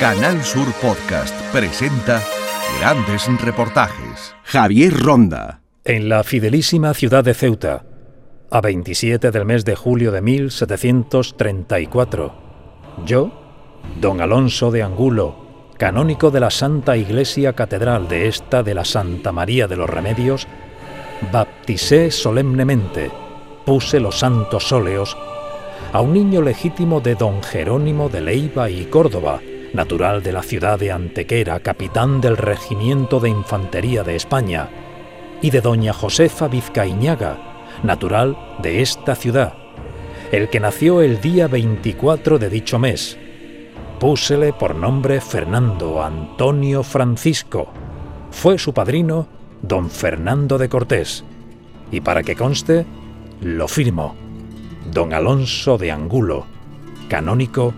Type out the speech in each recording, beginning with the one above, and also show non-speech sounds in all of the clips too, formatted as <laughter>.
Canal Sur Podcast presenta grandes reportajes. Javier Ronda. En la fidelísima ciudad de Ceuta, a 27 del mes de julio de 1734, yo, don Alonso de Angulo, canónico de la Santa Iglesia Catedral de esta de la Santa María de los Remedios, bapticé solemnemente, puse los santos óleos a un niño legítimo de don Jerónimo de Leiva y Córdoba, natural de la ciudad de Antequera, capitán del Regimiento de Infantería de España, y de doña Josefa Vizcaíñaga, natural de esta ciudad, el que nació el día 24 de dicho mes. Púsele por nombre Fernando Antonio Francisco. Fue su padrino don Fernando de Cortés. Y para que conste, lo firmo, don Alonso de Angulo, canónico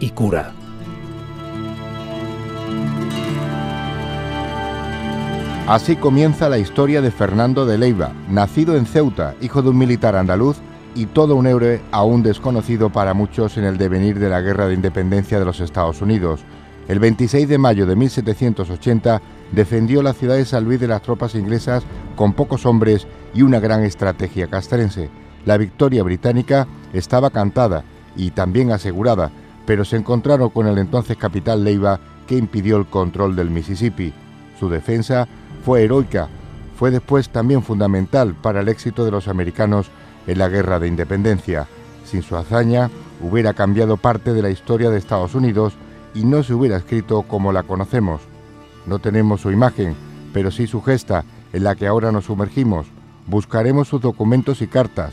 y cura. Así comienza la historia de Fernando de Leiva, nacido en Ceuta, hijo de un militar andaluz y todo un héroe aún desconocido para muchos en el devenir de la Guerra de Independencia de los Estados Unidos. El 26 de mayo de 1780 defendió la ciudad de San Luis de las tropas inglesas con pocos hombres y una gran estrategia castrense. La victoria británica estaba cantada y también asegurada, pero se encontraron con el entonces capital Leiva que impidió el control del Mississippi. Su defensa fue heroica, fue después también fundamental para el éxito de los americanos en la Guerra de Independencia. Sin su hazaña, hubiera cambiado parte de la historia de Estados Unidos y no se hubiera escrito como la conocemos. No tenemos su imagen, pero sí su gesta, en la que ahora nos sumergimos. Buscaremos sus documentos y cartas,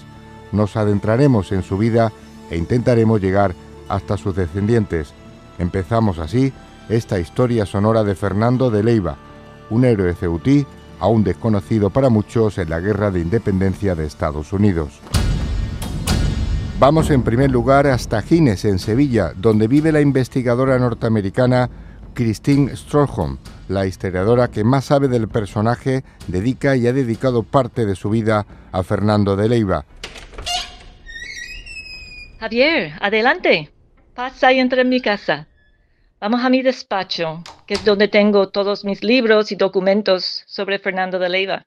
nos adentraremos en su vida e intentaremos llegar hasta sus descendientes. Empezamos así esta historia sonora de Fernando de Leiva, un héroe ceutí aún desconocido para muchos en la Guerra de Independencia de Estados Unidos. Vamos en primer lugar hasta Gines, en Sevilla, donde vive la investigadora norteamericana Christine Strohom, la historiadora que más sabe del personaje, dedica y ha dedicado parte de su vida a Fernando de Leiva. Javier, adelante. Pasa y entra en mi casa. Vamos a mi despacho, que es donde tengo todos mis libros y documentos sobre Fernando de Leiva.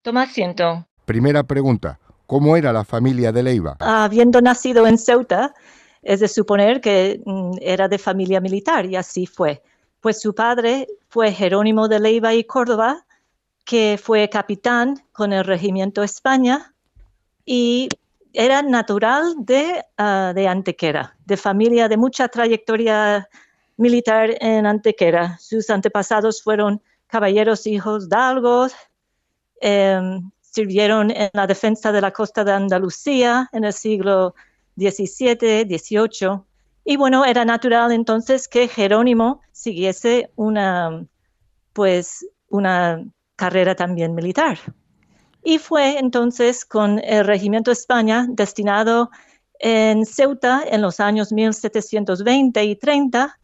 Toma asiento. Primera pregunta. ¿Cómo era la familia de Leiva? Habiendo nacido en Ceuta, es de suponer que mm, era de familia militar y así fue. Pues su padre fue Jerónimo de Leiva y Córdoba, que fue capitán con el Regimiento España y era natural de, ah, de Antequera, de familia de mucha trayectoria militar en Antequera. Sus antepasados fueron caballeros hijos de em, sirvieron en la defensa de la costa de Andalucía en el siglo XVII, XVIII. Y bueno, era natural entonces que Jerónimo siguiese una, pues, una carrera también militar. Y fue entonces con el Regimiento España destinado en Ceuta en los años 1720 y 30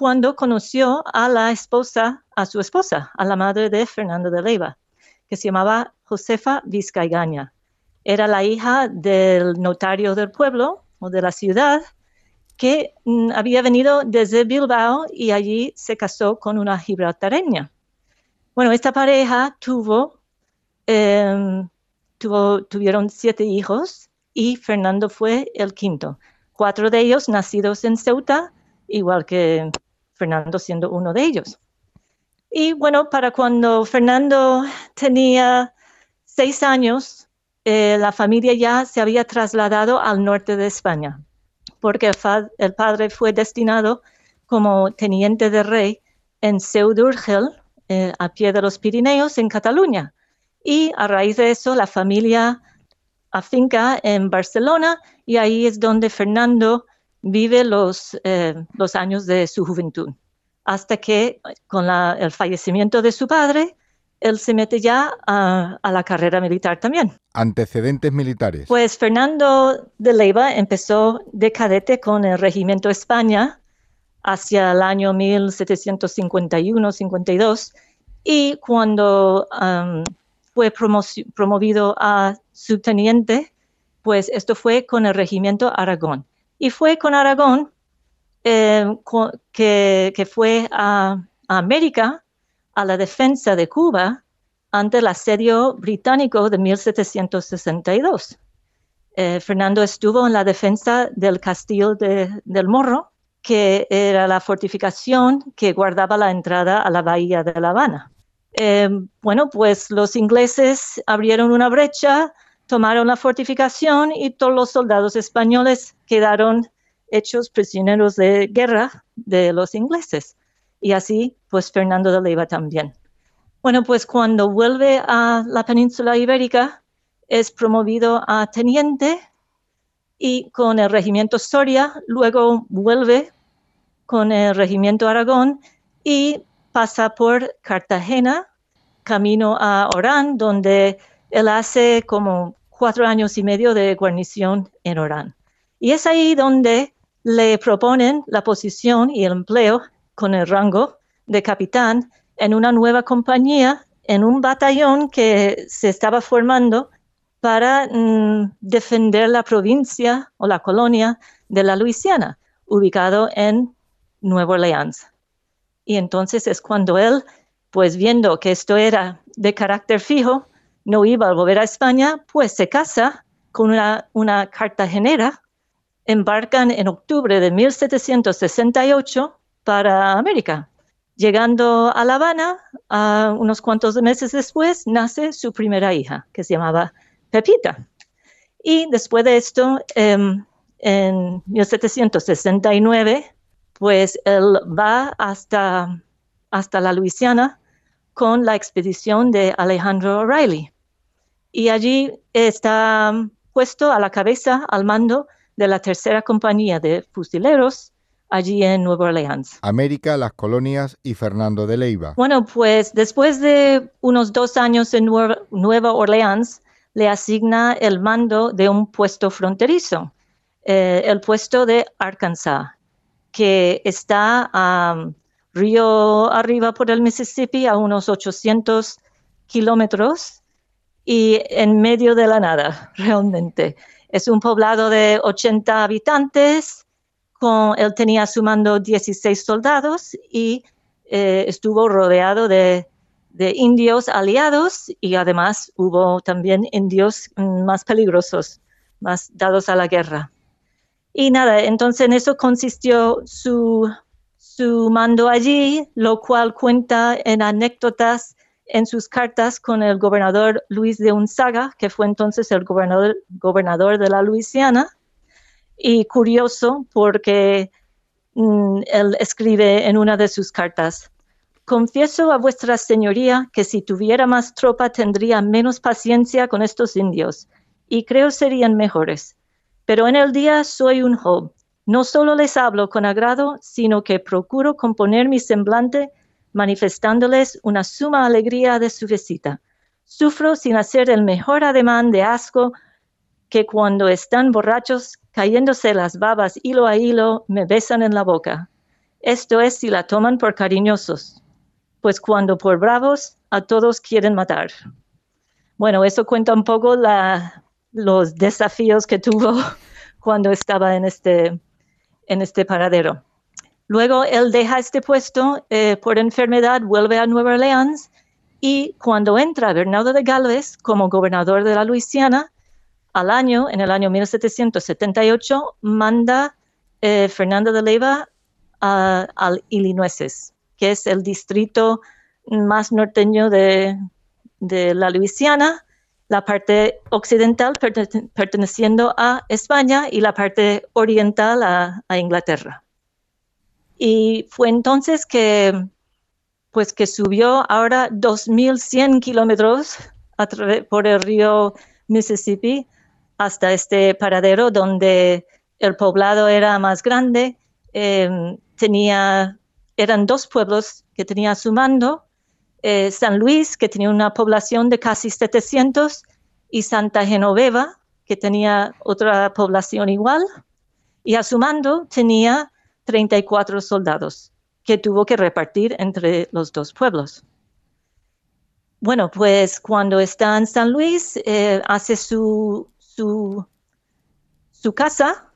cuando conoció a la esposa, a su esposa, a la madre de Fernando de Leiva, que se llamaba Josefa Vizcaigaña. Era la hija del notario del pueblo o de la ciudad que mm, había venido desde Bilbao y allí se casó con una gibraltareña. Bueno, esta pareja tuvo, em, tuvo, tuvieron siete hijos y Fernando fue el quinto. Cuatro de ellos nacidos en Ceuta, igual que Fernando siendo uno de ellos. Y bueno, para cuando Fernando tenía seis años, eh, la familia ya se había trasladado al norte de España, porque el, padre fue destinado como teniente de rey en Seudurgel, eh, a pie de los Pirineos, en Cataluña. Y a raíz de eso, la familia afinca en Barcelona y ahí es donde Fernando vive los, eh, los años de su juventud, hasta que con el fallecimiento de su padre, él se mete ya a, la carrera militar también. Antecedentes militares. Pues Fernando de Leiva empezó de cadete con el Regimiento España hacia el año 1751-52 y cuando fue promovido a subteniente, pues esto fue con el Regimiento Aragón. Y fue con Aragón eh, que, fue a, América a la defensa de Cuba ante el asedio británico de 1762. Eh, Fernando estuvo en la defensa del castillo del Morro, que era la fortificación que guardaba la entrada a la bahía de La Habana. Eh, bueno, pues los ingleses abrieron una brecha, tomaron la fortificación y todos los soldados españoles quedaron hechos prisioneros de guerra de los ingleses. Y así, pues Fernando de Leiva también. Bueno, pues cuando vuelve a la península ibérica, es promovido a teniente y con el regimiento Soria, luego vuelve con el regimiento Aragón y pasa por Cartagena, camino a Orán, donde él hace como cuatro años y medio de guarnición en Orán. Y es ahí donde le proponen la posición y el empleo con el rango de capitán en una nueva compañía, en un batallón que se estaba formando para mm, defender la provincia o la colonia de la Luisiana, ubicado en Nueva Orleans. Y entonces es cuando él, pues viendo que esto era de carácter fijo, no iba a volver a España, pues se casa con una, cartagenera embarcan en octubre de 1768 para América. Llegando a La Habana, unos cuantos meses después, nace su primera hija, que se llamaba Pepita. Y después de esto, em, en 1769, pues él va hasta, hasta la Luisiana con la expedición de Alejandro O'Reilly. Y allí está puesto a la cabeza, al mando de la tercera compañía de fusileros allí en Nueva Orleans. América, las colonias y Fernando de Leiva. Bueno, pues después de unos dos años en Nueva Orleans, le asigna el mando de un puesto fronterizo, eh, el puesto de Arkansas, que está a río arriba por el Mississippi a unos 800 kilómetros y en medio de la nada, <laughs> realmente. Es un poblado de 80 habitantes, con, él tenía sumando 16 soldados y eh, estuvo rodeado de, indios aliados y además hubo también indios más peligrosos, más dados a la guerra. Y nada, entonces en eso consistió su, su mando allí, lo cual cuenta en anécdotas en sus cartas con el gobernador Luis de Unzaga, que fue entonces el gobernador, de la Luisiana. Y curioso porque mm, él escribe en una de sus cartas, confieso a vuestra señoría que si tuviera más tropa tendría menos paciencia con estos indios y creo serían mejores. Pero en el día soy un job. No solo les hablo con agrado, sino que procuro componer mi semblante manifestándoles una suma alegría de su visita. Sufro sin hacer el mejor ademán de asco que cuando están borrachos, cayéndose las babas hilo a hilo, me besan en la boca. Esto es si la toman por cariñosos, pues cuando por bravos, a todos quieren matar. Bueno, eso cuenta un poco los desafíos que tuvo <laughs> cuando estaba en este, en este paradero. Luego él deja este puesto eh, por enfermedad, vuelve a Nueva Orleans y cuando entra Bernardo de Galvez como gobernador de la Luisiana, al año, en el año 1778, manda eh, Fernando de Leiva al Illinois, que es el distrito más norteño de, la Luisiana, la parte occidental perteneciendo a España y la parte oriental a Inglaterra. Y fue entonces que, pues que subió ahora 2.100 kilómetros por el río Mississippi hasta este paradero donde el poblado era más grande. Em, tenía, eran dos pueblos que tenía su mando. Eh, San Luis, que tenía una población de casi 700, y Santa Genoveva, que tenía otra población igual. Y a su mando tenía 34 soldados que tuvo que repartir entre los dos pueblos. Bueno, pues cuando está en San Luis, eh, hace su, su, su, casa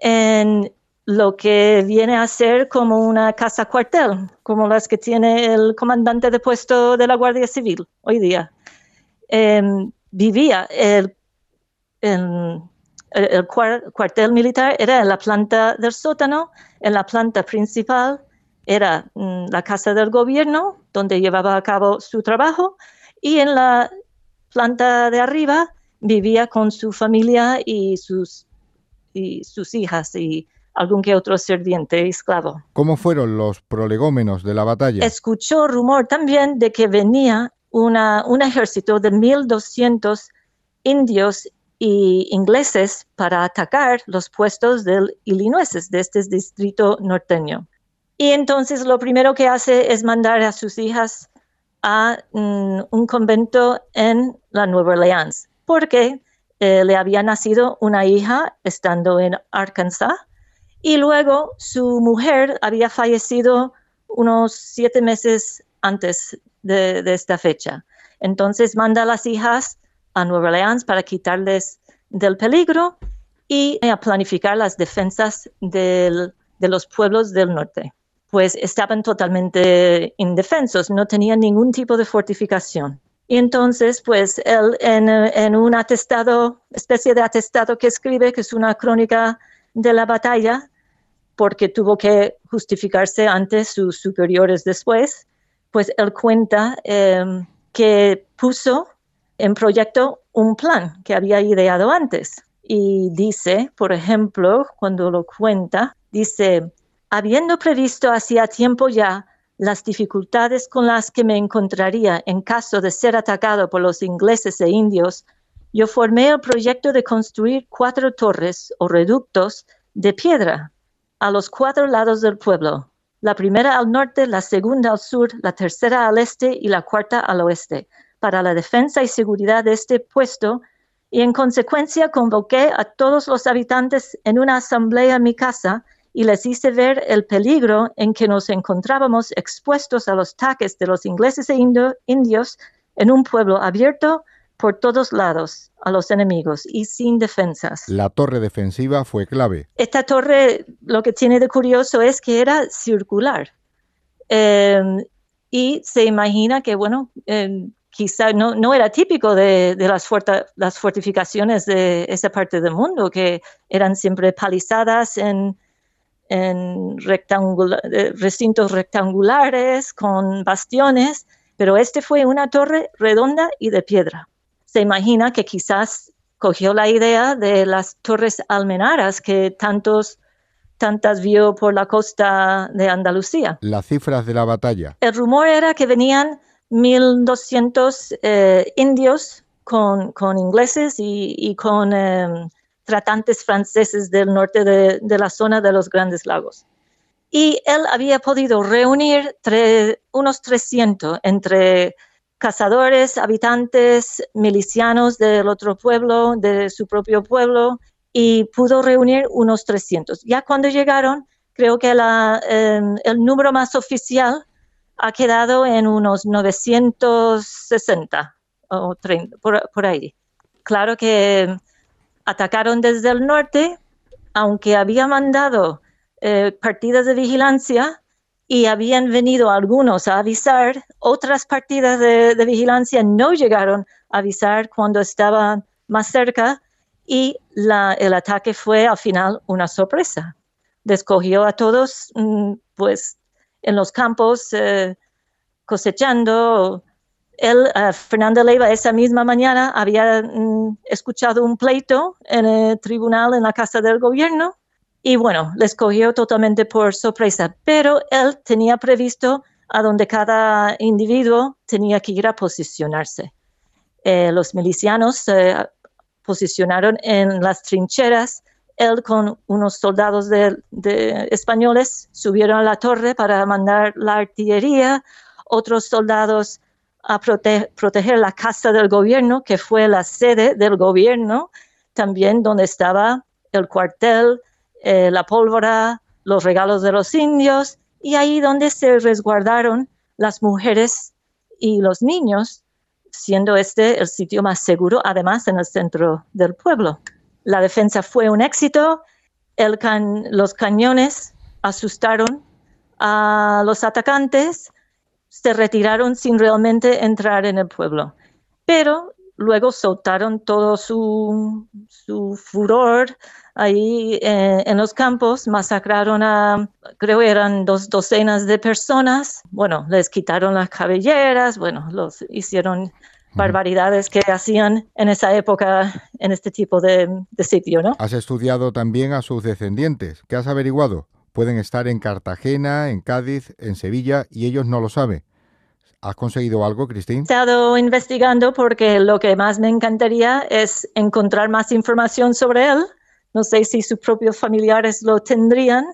en lo que viene a ser como una casa cuartel, como las que tiene el comandante de puesto de la Guardia Civil hoy día. Em, vivía el, el, cuartel militar, era en la planta del sótano, en la planta principal era mm, la casa del gobierno, donde llevaba a cabo su trabajo, y en la planta de arriba vivía con su familia y sus, y sus hijas y algún que otro serviente esclavo. ¿Cómo fueron los prolegómenos de la batalla? Escuchó rumor también de que venía una, un ejército de 1.200 indios y ingleses para atacar los puestos del Illinois, de este distrito norteño. Y entonces lo primero que hace es mandar a sus hijas a mm, un convento en la Nueva Orleans, porque eh, le había nacido una hija estando en Arkansas y luego su mujer había fallecido unos siete meses antes de, esta fecha. Entonces manda a las hijas a Nueva Orleans para quitarles del peligro y a planificar las defensas de los pueblos del norte. Pues estaban totalmente indefensos, no tenían ningún tipo de fortificación. Y entonces, pues él en, en, un atestado, especie de atestado que escribe, que es una crónica de la batalla, porque tuvo que justificarse ante sus superiores después, pues él cuenta em, que puso en proyecto un plan que había ideado antes. Y dice, por ejemplo, cuando lo cuenta, dice, habiendo previsto hacía tiempo ya las dificultades con las que me encontraría en caso de ser atacado por los ingleses e indios, yo formé el proyecto de construir cuatro torres o reductos de piedra a los cuatro lados del pueblo, la primera al norte, la segunda al sur, la tercera al este y la cuarta al oeste, para la defensa y seguridad de este puesto, y en consecuencia convoqué a todos los habitantes en una asamblea en mi casa y les hice ver el peligro en que nos encontrábamos expuestos a los ataques de los ingleses e indios en un pueblo abierto por todos lados a los enemigos y sin defensas. La torre defensiva fue clave. Esta torre, lo que tiene de curioso es que era circular. Em, y se imagina que, bueno, em, quizá no, no, era típico de, las, las, fortificaciones de esa parte del mundo, que eran siempre palizadas en, en eh, recintos rectangulares con bastiones, pero este fue una torre redonda y de piedra se imagina que quizás cogió la idea de las torres almenaras que tantos tantas vio por la costa de Andalucía. Las cifras de la batalla. El rumor era que venían 1.200 eh, indios con, ingleses y, con em, tratantes franceses del norte de, la zona de los Grandes Lagos. Y él había podido reunir unos 300 entre cazadores, habitantes, milicianos del otro pueblo, de su propio pueblo, y pudo reunir unos 300. Ya cuando llegaron, creo que em, el número más oficial ha quedado en unos 960 o 30, por, ahí. Claro que atacaron desde el norte, aunque había mandado eh, partidas de vigilancia, y habían venido algunos a avisar, otras partidas de, vigilancia no llegaron a avisar cuando estaban más cerca y el ataque fue al final una sorpresa. Descogió a todos mm, pues en los campos eh, cosechando. Él, uh, Fernando Leiva, esa misma mañana había mm, escuchado un pleito en el tribunal en la Casa del Gobierno y bueno, les cogió totalmente por sorpresa, pero él tenía previsto a donde cada individuo tenía que ir a posicionarse. Eh, los milicianos se posicionaron en las trincheras. Él con unos soldados de, españoles subieron a la torre para mandar la artillería, otros soldados a proteger la casa del gobierno, que fue la sede del gobierno, también donde estaba el cuartel, eh, la pólvora, los regalos de los indios, y ahí donde se resguardaron las mujeres y los niños, siendo este el sitio más seguro, además en el centro del pueblo. La defensa fue un éxito. los cañones asustaron a los atacantes, se retiraron sin realmente entrar en el pueblo. Pero luego soltaron todo su, furor ahí eh, en los campos, masacraron a, creo eran dos docenas de personas, bueno, les quitaron las cabelleras, bueno, los hicieron barbaridades que hacían en esa época en este tipo de, de sitio, ¿no? Has estudiado también a sus descendientes. ¿Qué has averiguado? Pueden estar en Cartagena, en Cádiz, en Sevilla y ellos no lo saben. ¿Has conseguido algo, Cristín? He estado investigando porque lo que más me encantaría es encontrar más información sobre él. No sé si sus propios familiares lo tendrían.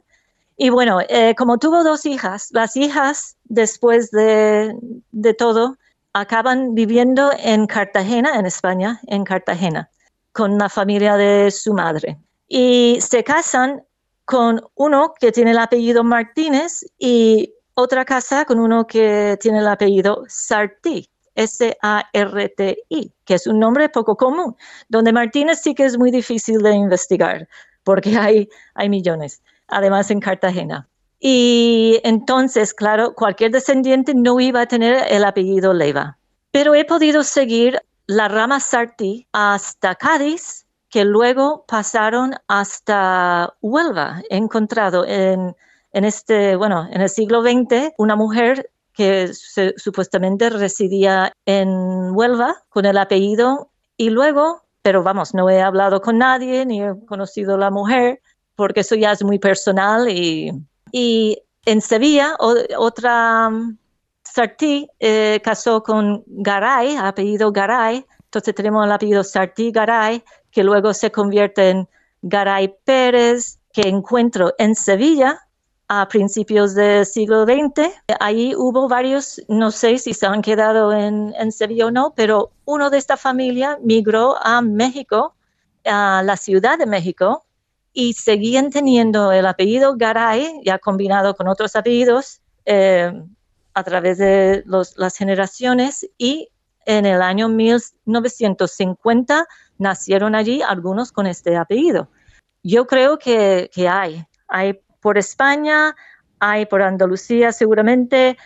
Y bueno, eh, como tuvo dos hijas, las hijas, después de, de todo, acaban viviendo en Cartagena, en España, en Cartagena, con la familia de su madre. Y se casan con uno que tiene el apellido Martínez y otra casa con uno que tiene el apellido Sarti, S-A-R-T-I, que es un nombre poco común, donde Martínez sí que es muy difícil de investigar, porque <laughs> hay, hay millones, además en Cartagena. Y entonces, claro, cualquier descendiente no iba a tener el apellido Leiva. Pero he podido seguir la rama Sarti hasta Cádiz, que luego pasaron hasta Huelva. He encontrado en en este, bueno, en el siglo XX, una mujer que supuestamente residía en Huelva con el apellido y luego, pero vamos, no he hablado con nadie ni he conocido a la mujer porque eso ya es muy personal y, y en Sevilla otra um, Sartí eh, casó con Garay, apellido Garay, entonces tenemos el apellido Sartí Garay que luego se convierte en Garay Pérez que encuentro en Sevilla a principios del siglo XX. Ahí hubo varios, no sé si se han quedado en, Sevilla o no, pero uno de esta familia migró a México, a la Ciudad de México, y seguían teniendo el apellido Garay, ya combinado con otros apellidos, eh, a través de las generaciones, y en el año 1950 nacieron allí algunos con este apellido. Yo creo que, que hay, hay por España, hay por Andalucía seguramente,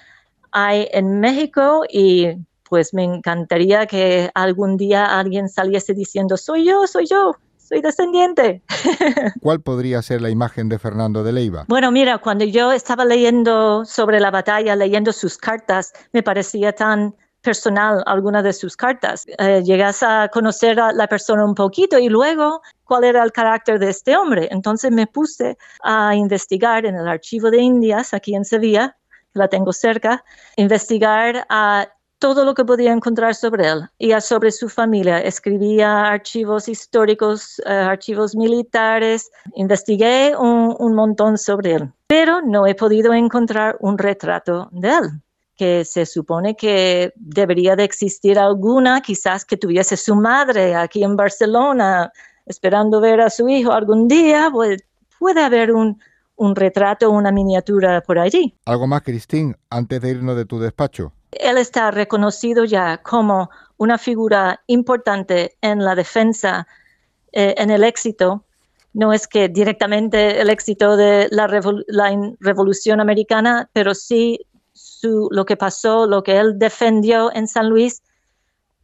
hay en México y pues me encantaría que algún día alguien saliese diciendo, soy yo, soy yo, soy descendiente. <laughs> ¿Cuál podría ser la imagen de Fernando de Leiva? Bueno, mira, cuando yo estaba leyendo sobre la batalla, leyendo sus cartas, me parecía tan personal alguna de sus cartas. Eh, llegas a conocer a la persona un poquito y luego cuál era el carácter de este hombre. Entonces me puse a investigar en el archivo de Indias, aquí en Sevilla, que la tengo cerca, investigar a todo lo que podía encontrar sobre él y sobre su familia. Escribía archivos históricos, eh, archivos militares, investigué un, montón sobre él, pero no he podido encontrar un retrato de él que se supone que debería de existir alguna, quizás que tuviese su madre aquí en Barcelona, esperando ver a su hijo algún día, pues puede haber un, un retrato, una miniatura por allí. ¿Algo más, Cristín, antes de irnos de tu despacho? Él está reconocido ya como una figura importante en la defensa, eh, en el éxito. No es que directamente el éxito de la, la revolución americana, pero sí lo que pasó, lo que él defendió en San Luis,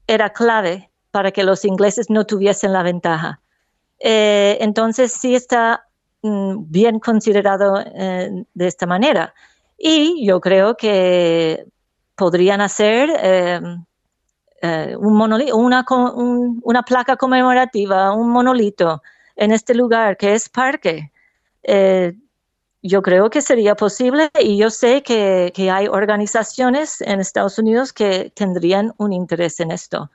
era clave para que los ingleses no tuviesen la ventaja. Eh, entonces sí está mm, bien considerado eh, de esta manera. Y yo creo que podrían hacer eh, un monolito, una, placa conmemorativa, un monolito en este lugar que es parque yo creo que sería posible y yo sé que, hay organizaciones en Estados Unidos que tendrían un interés en esto.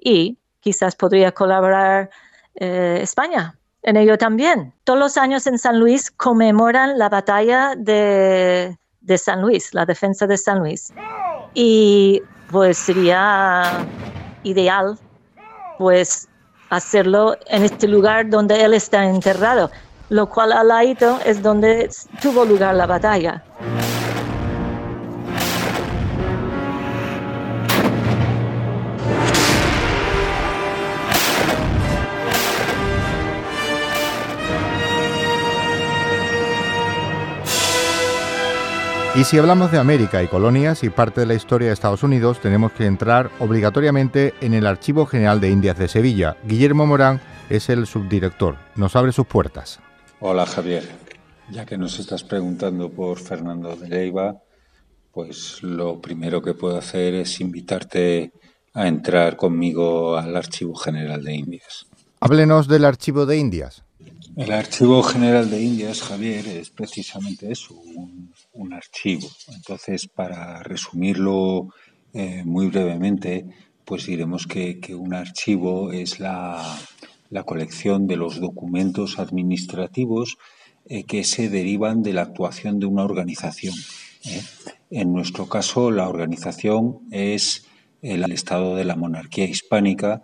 Y quizás podría colaborar eh, España en ello también. Todos los años en San Luis conmemoran la batalla de San Luis, la defensa de San Luis. Y pues sería ideal pues hacerlo en este lugar donde él está enterrado lo cual al lado es donde tuvo lugar la batalla. Y si hablamos de América y colonias y parte de la historia de Estados Unidos, tenemos que entrar obligatoriamente en el Archivo General de Indias de Sevilla. Guillermo Morán es el subdirector. Nos abre sus puertas. Hola Javier. Ya que nos estás preguntando por Fernando de Leiva, pues lo primero que puedo hacer es invitarte a entrar conmigo al Archivo General de Indias. Háblenos del Archivo de Indias. El Archivo General de Indias, Javier, es precisamente eso, un, archivo. Entonces, para resumirlo eh, muy brevemente, pues diremos que, un archivo es la, colección de los documentos administrativos eh, que se derivan de la actuación de una organización. ¿eh? En nuestro caso, la organización es el Estado de la Monarquía Hispánica,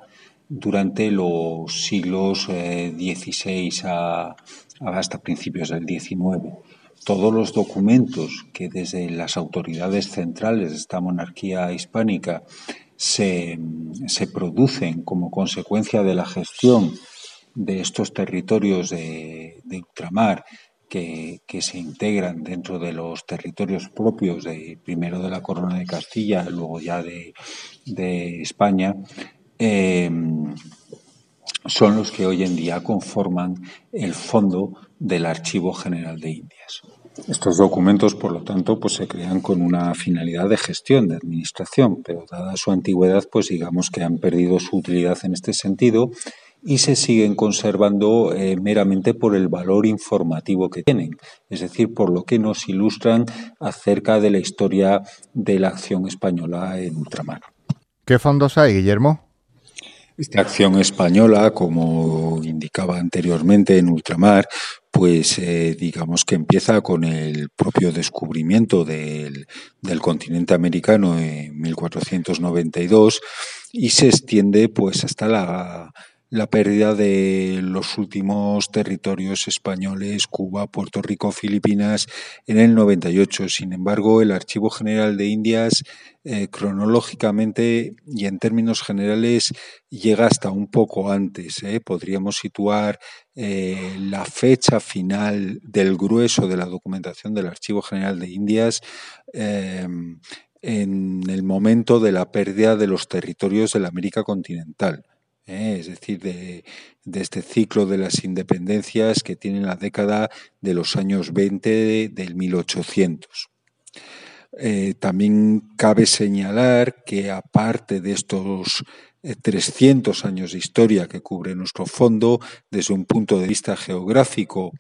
durante los siglos XVI eh, hasta principios del XIX. Todos los documentos que desde las autoridades centrales de esta monarquía hispánica se, producen como consecuencia de la gestión de estos territorios de, ultramar que, se integran dentro de los territorios propios de primero de la Corona de Castilla, luego ya de, de España, Em, son los que hoy en día conforman el fondo del Archivo General de Indias. Estos documentos, por lo tanto, pues se crean con una finalidad de gestión, de administración, pero dada su antigüedad, pues digamos que han perdido su utilidad en este sentido y se siguen conservando eh, meramente por el valor informativo que tienen, es decir, por lo que nos ilustran acerca de la historia de la acción española en ultramar. ¿Qué fondos hay, Guillermo? Esta acción española, como indicaba anteriormente en ultramar, pues eh, digamos que empieza con el propio descubrimiento del, del, continente americano en 1492 y se extiende pues hasta la, la pérdida de los últimos territorios españoles, Cuba, Puerto Rico, Filipinas, en el 98. Sin embargo, el Archivo General de Indias, eh, cronológicamente y en términos generales, llega hasta un poco antes. ¿eh? Podríamos situar eh, la fecha final del grueso de la documentación del Archivo General de Indias en el momento de la pérdida de los territorios de la América continental. ¿Eh? es decir, de, este ciclo de las independencias que tiene la década de los años 20 del 1800. Eh, también cabe señalar que aparte de estos 300 eh, años de historia que cubre nuestro fondo, desde un punto de vista geográfico,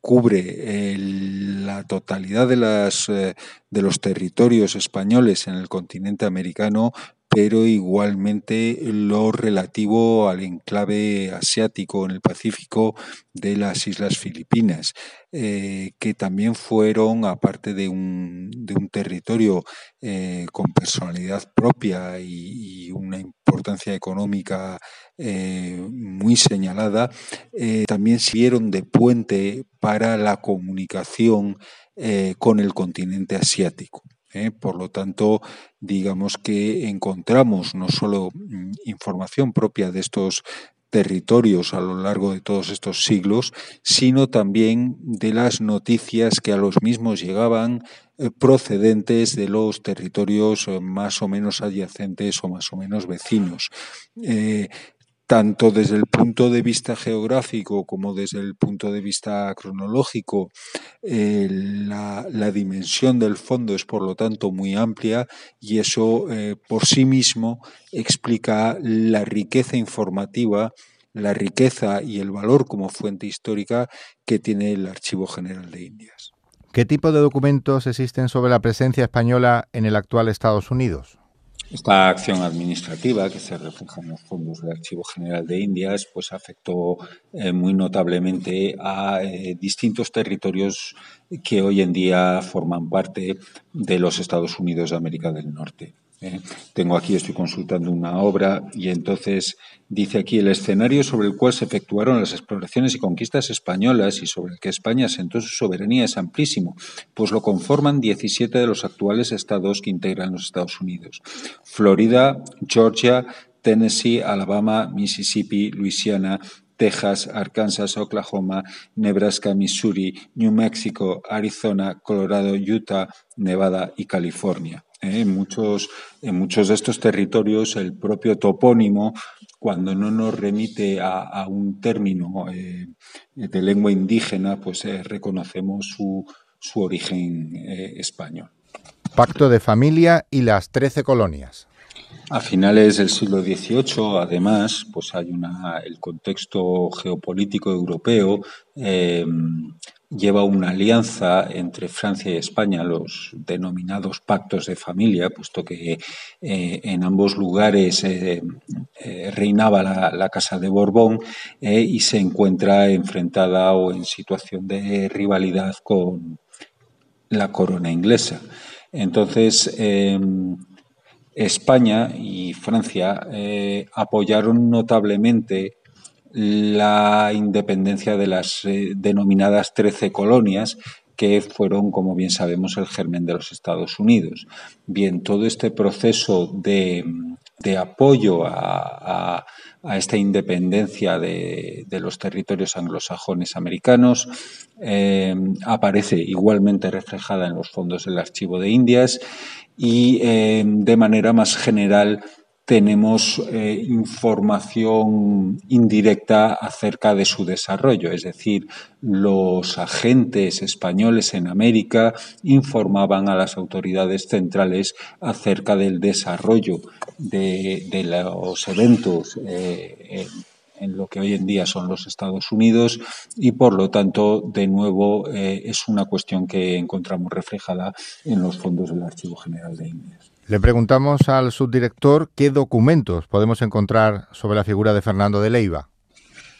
cubre la totalidad de, de los territorios españoles en el continente americano, pero igualmente lo relativo al enclave asiático en el Pacífico de las Islas Filipinas, eh, que también fueron, aparte de un, territorio eh, con personalidad propia y, una importancia económica eh, muy señalada, también sirvieron de puente para la comunicación con el continente asiático. ¿Eh? Por lo tanto, digamos que encontramos no solo mm, información propia de estos territorios a lo largo de todos estos siglos, sino también de las noticias que a los mismos llegaban eh, procedentes de los territorios eh, más o menos adyacentes o más o menos vecinos tanto desde el punto de vista geográfico como desde el punto de vista cronológico, eh, la, dimensión del fondo es por lo tanto muy amplia y eso eh, por sí mismo explica la riqueza informativa, la riqueza y el valor como fuente histórica que tiene el Archivo General de Indias. ¿Qué tipo de documentos existen sobre la presencia española en el actual Estados Unidos? Esta acción administrativa que se refleja en los fondos del Archivo General de Indias, pues afectó eh, muy notablemente a eh, distintos territorios que hoy en día forman parte de los Estados Unidos de América del Norte. ¿Eh? tengo aquí, estoy consultando una obra y entonces dice aquí el escenario sobre el cual se efectuaron las exploraciones y conquistas españolas y sobre el que España sentó su soberanía es amplísimo, pues lo conforman 17 de los actuales estados que integran los Estados Unidos. Florida, Georgia, Tennessee, Alabama, Mississippi, Luisiana, Texas, Arkansas, Oklahoma, Nebraska, Missouri, New Mexico, Arizona, Colorado, Utah, Nevada y California. ¿Eh? En, muchos, en muchos de estos territorios el propio topónimo, cuando no nos remite a, un término eh, de lengua indígena, pues eh, reconocemos su, su origen español. Pacto de familia y las trece colonias. A finales del siglo XVIII, además, pues hay una, el contexto geopolítico europeo lleva una alianza entre Francia y España, los denominados pactos de familia, puesto que eh, en ambos lugares eh, eh, reinaba la, Casa de Borbón y se encuentra enfrentada o en situación de rivalidad con la corona inglesa. Entonces, em, España y Francia apoyaron notablemente la independencia de las eh, denominadas trece colonias que fueron, como bien sabemos, el germen de los Estados Unidos. Bien, todo este proceso de, apoyo a, esta independencia de, los territorios anglosajones americanos eh, aparece igualmente reflejada en los fondos del Archivo de Indias y eh, de manera más general tenemos eh, información indirecta acerca de su desarrollo, es decir, los agentes españoles en América informaban a las autoridades centrales acerca del desarrollo de, los eventos eh, en, lo que hoy en día son los Estados Unidos y por lo tanto, de nuevo, eh, es una cuestión que encontramos reflejada en los fondos del Archivo General de Indias. Le preguntamos al subdirector qué documentos podemos encontrar sobre la figura de Fernando de Leiva.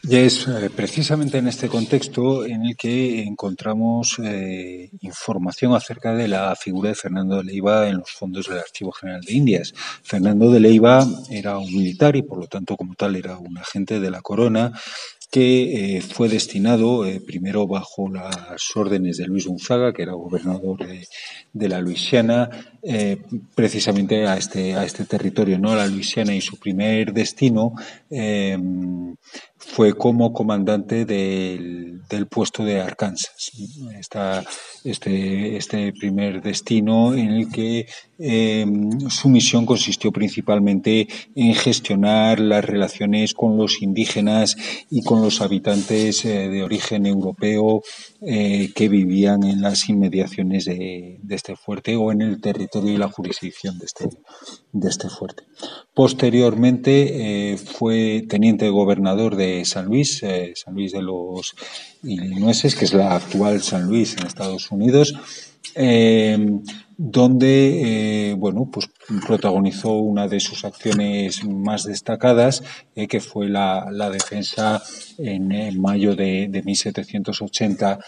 Es eh, precisamente en este contexto en el que encontramos eh, información acerca de la figura de Fernando de Leiva en los fondos del Archivo General de Indias. Fernando de Leiva era un militar y por lo tanto como tal era un agente de la corona que eh, fue destinado primero bajo las órdenes de Luis Gonzaga, que era gobernador de, de la Luisiana, eh, precisamente a este, a este territorio, ¿no? La Luisiana y su primer destino eh, fue como comandante del, puesto de Arkansas. este, este primer destino en el que eh, su misión consistió principalmente en gestionar las relaciones con los indígenas y con los habitantes de origen europeo que vivían en las inmediaciones de, de este fuerte o en el territorio y la jurisdicción de este, de este fuerte. Posteriormente eh, fue teniente gobernador de San Luis, eh, San Luis de los Illinoises, que es la actual San Luis en Estados Unidos, eh, donde bueno, pues protagonizó una de sus acciones más destacadas, que fue la, defensa en, mayo de, de 1780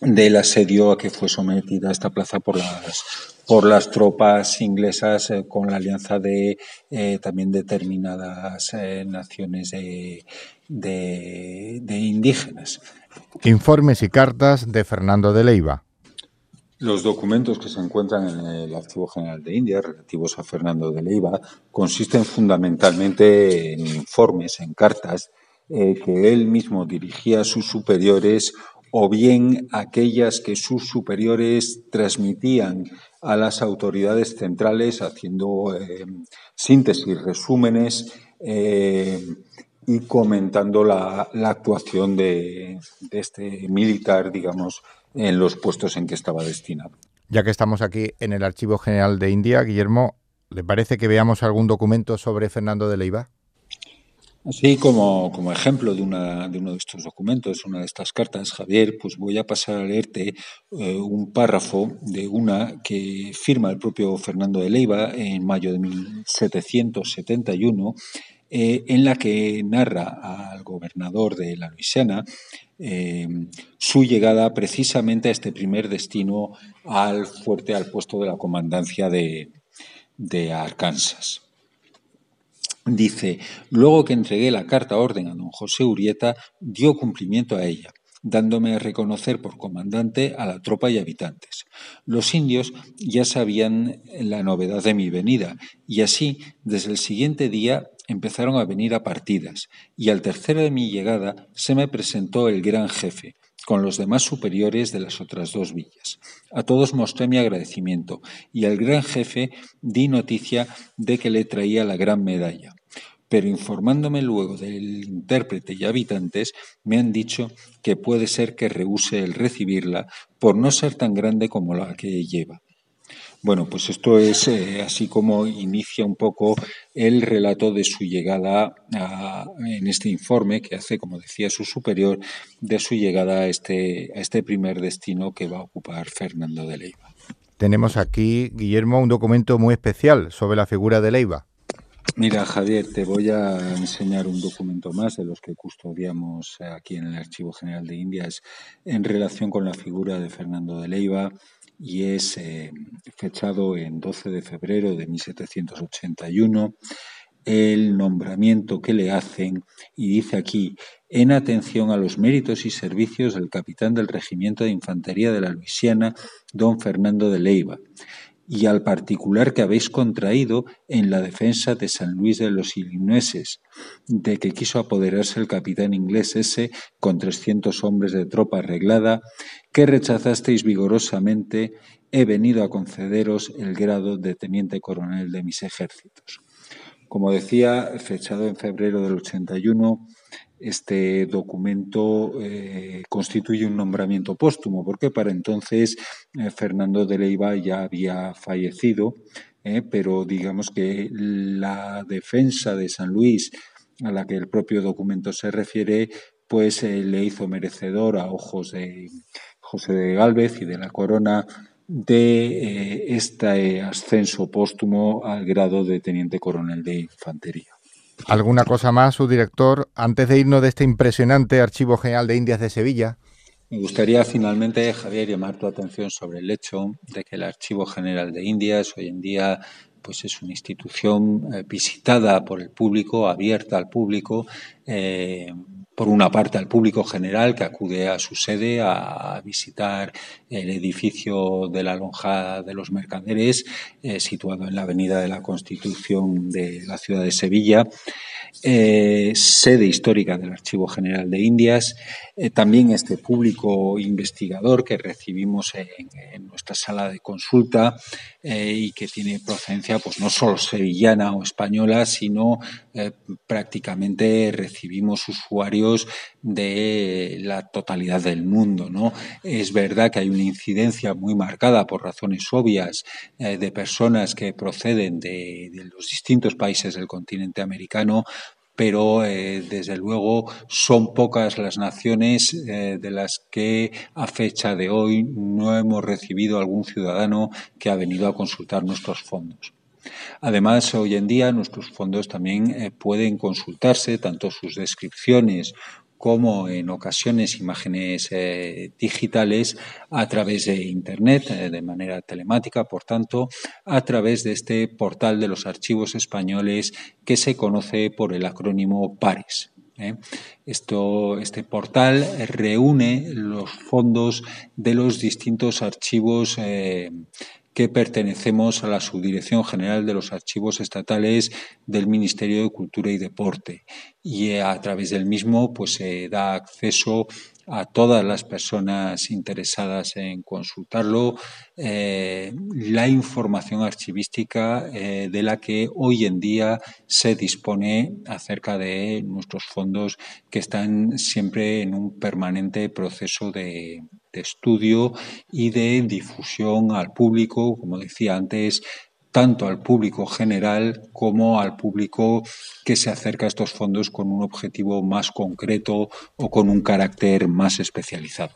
del asedio a que fue sometida esta plaza por las, por las tropas inglesas eh, con la alianza de eh, también determinadas eh, naciones de, de, indígenas. Informes y cartas de Fernando de Leiva. Los documentos que se encuentran en el Archivo General de India relativos a Fernando de Leiva consisten fundamentalmente en informes, en cartas que él mismo dirigía a sus superiores o bien aquellas que sus superiores transmitían a las autoridades centrales haciendo eh, síntesis, resúmenes eh, y comentando la, actuación de, este militar, digamos, en los puestos en que estaba destinado. Ya que estamos aquí en el Archivo General de India, Guillermo, ¿le parece que veamos algún documento sobre Fernando de Leiva? Así como, como ejemplo de, una, de, uno de estos documentos, una de estas cartas, Javier, pues voy a pasar a leerte eh, un párrafo de una que firma el propio Fernando de Leiva en mayo de 1771, eh, en la que narra al gobernador de la Luisiana eh, su llegada precisamente a este primer destino al fuerte, al puesto de la comandancia de, de Arkansas. Dice, luego que entregué la carta orden a don José Urieta, dio cumplimiento a ella. dándome a reconocer por comandante a la tropa y habitantes. Los indios ya sabían la novedad de mi venida y así, desde el siguiente día, empezaron a venir a partidas, y al tercero de mi llegada se me presentó el gran jefe, con los demás superiores de las otras dos villas. A todos mostré mi agradecimiento, y al gran jefe di noticia de que le traía la gran medalla. Pero informándome luego del intérprete y habitantes, me han dicho que puede ser que rehúse el recibirla por no ser tan grande como la que lleva. Bueno, pues esto es eh, así como inicia un poco el relato de su llegada en este informe que hace, como decía su superior, de su llegada a este, a este primer destino que va a ocupar Fernando de Leiva. Tenemos aquí, Guillermo, un documento muy especial sobre la figura de Leiva. Mira, Javier, te voy a enseñar un documento más de los que custodiamos aquí en el Archivo General de Indias en relación con la figura de Fernando de Leiva y es eh, fechado en 12 de febrero de 1781 el nombramiento que le hacen y dice aquí en atención a los méritos y servicios del capitán del Regimiento de Infantería de la Luisiana, don Fernando de Leiva, y al particular que habéis contraído en la defensa de San Luis de los Ilinueses, de que quiso apoderarse el capitán inglés ese con trescientos hombres de tropa arreglada, que rechazasteis vigorosamente, he venido a concederos el grado de teniente coronel de mis ejércitos. Como decía, fechado en febrero del 81, este documento eh, constituye un nombramiento póstumo, porque para entonces eh, Fernando de Leiva ya había fallecido, eh, pero digamos que la defensa de San Luis, a la que el propio documento se refiere, pues le hizo merecedor a ojos de José de Gálvez y de la Corona de este ascenso póstumo al grado de teniente coronel de infantería. ¿Alguna cosa más, su director, antes de irnos de este impresionante Archivo General de Indias de Sevilla? Me gustaría finalmente, Javier, llamar tu atención sobre el hecho de que el Archivo General de Indias hoy en día pues es una institución eh, visitada por el público, abierta al público, eh, por una parte al público general que acude a su sede a visitar el edificio de la Lonja de los Mercaderes, eh, situado en la Avenida de la Constitución de la ciudad de Sevilla, eh, sede histórica del Archivo General de Indias, eh, también este público investigador que recibimos en, nuestra sala de consulta y que tiene procedencia pues no solo sevillana o española, sino prácticamente recibimos usuarios de la totalidad del mundo. ¿no? Es verdad que hay una incidencia muy marcada por razones obvias eh, de personas que proceden de, los distintos países del continente americano, pero eh, desde luego son pocas las naciones eh, de las que a fecha de hoy no hemos recibido algún ciudadano que ha venido a consultar nuestros fondos. Además, hoy en día nuestros fondos también pueden consultarse, tanto sus descripciones como en ocasiones imágenes eh, digitales a través de Internet, eh, de manera telemática, por tanto, a través de este portal de los archivos españoles que se conoce por el acrónimo PARES. ¿eh? Esto, este portal reúne los fondos de los distintos archivos que pertenecemos a la Subdirección General de los Archivos Estatales del Ministerio de Cultura y Deporte. Y a través del mismo pues se da acceso a todas las personas interesadas en consultarlo eh, la información archivística eh, de la que hoy en día se dispone acerca de nuestros fondos que están siempre en un permanente proceso de, de estudio y de difusión al público, como decía antes, tanto al público general como al público que se acerca a estos fondos con un objetivo más concreto o con un carácter más especializado.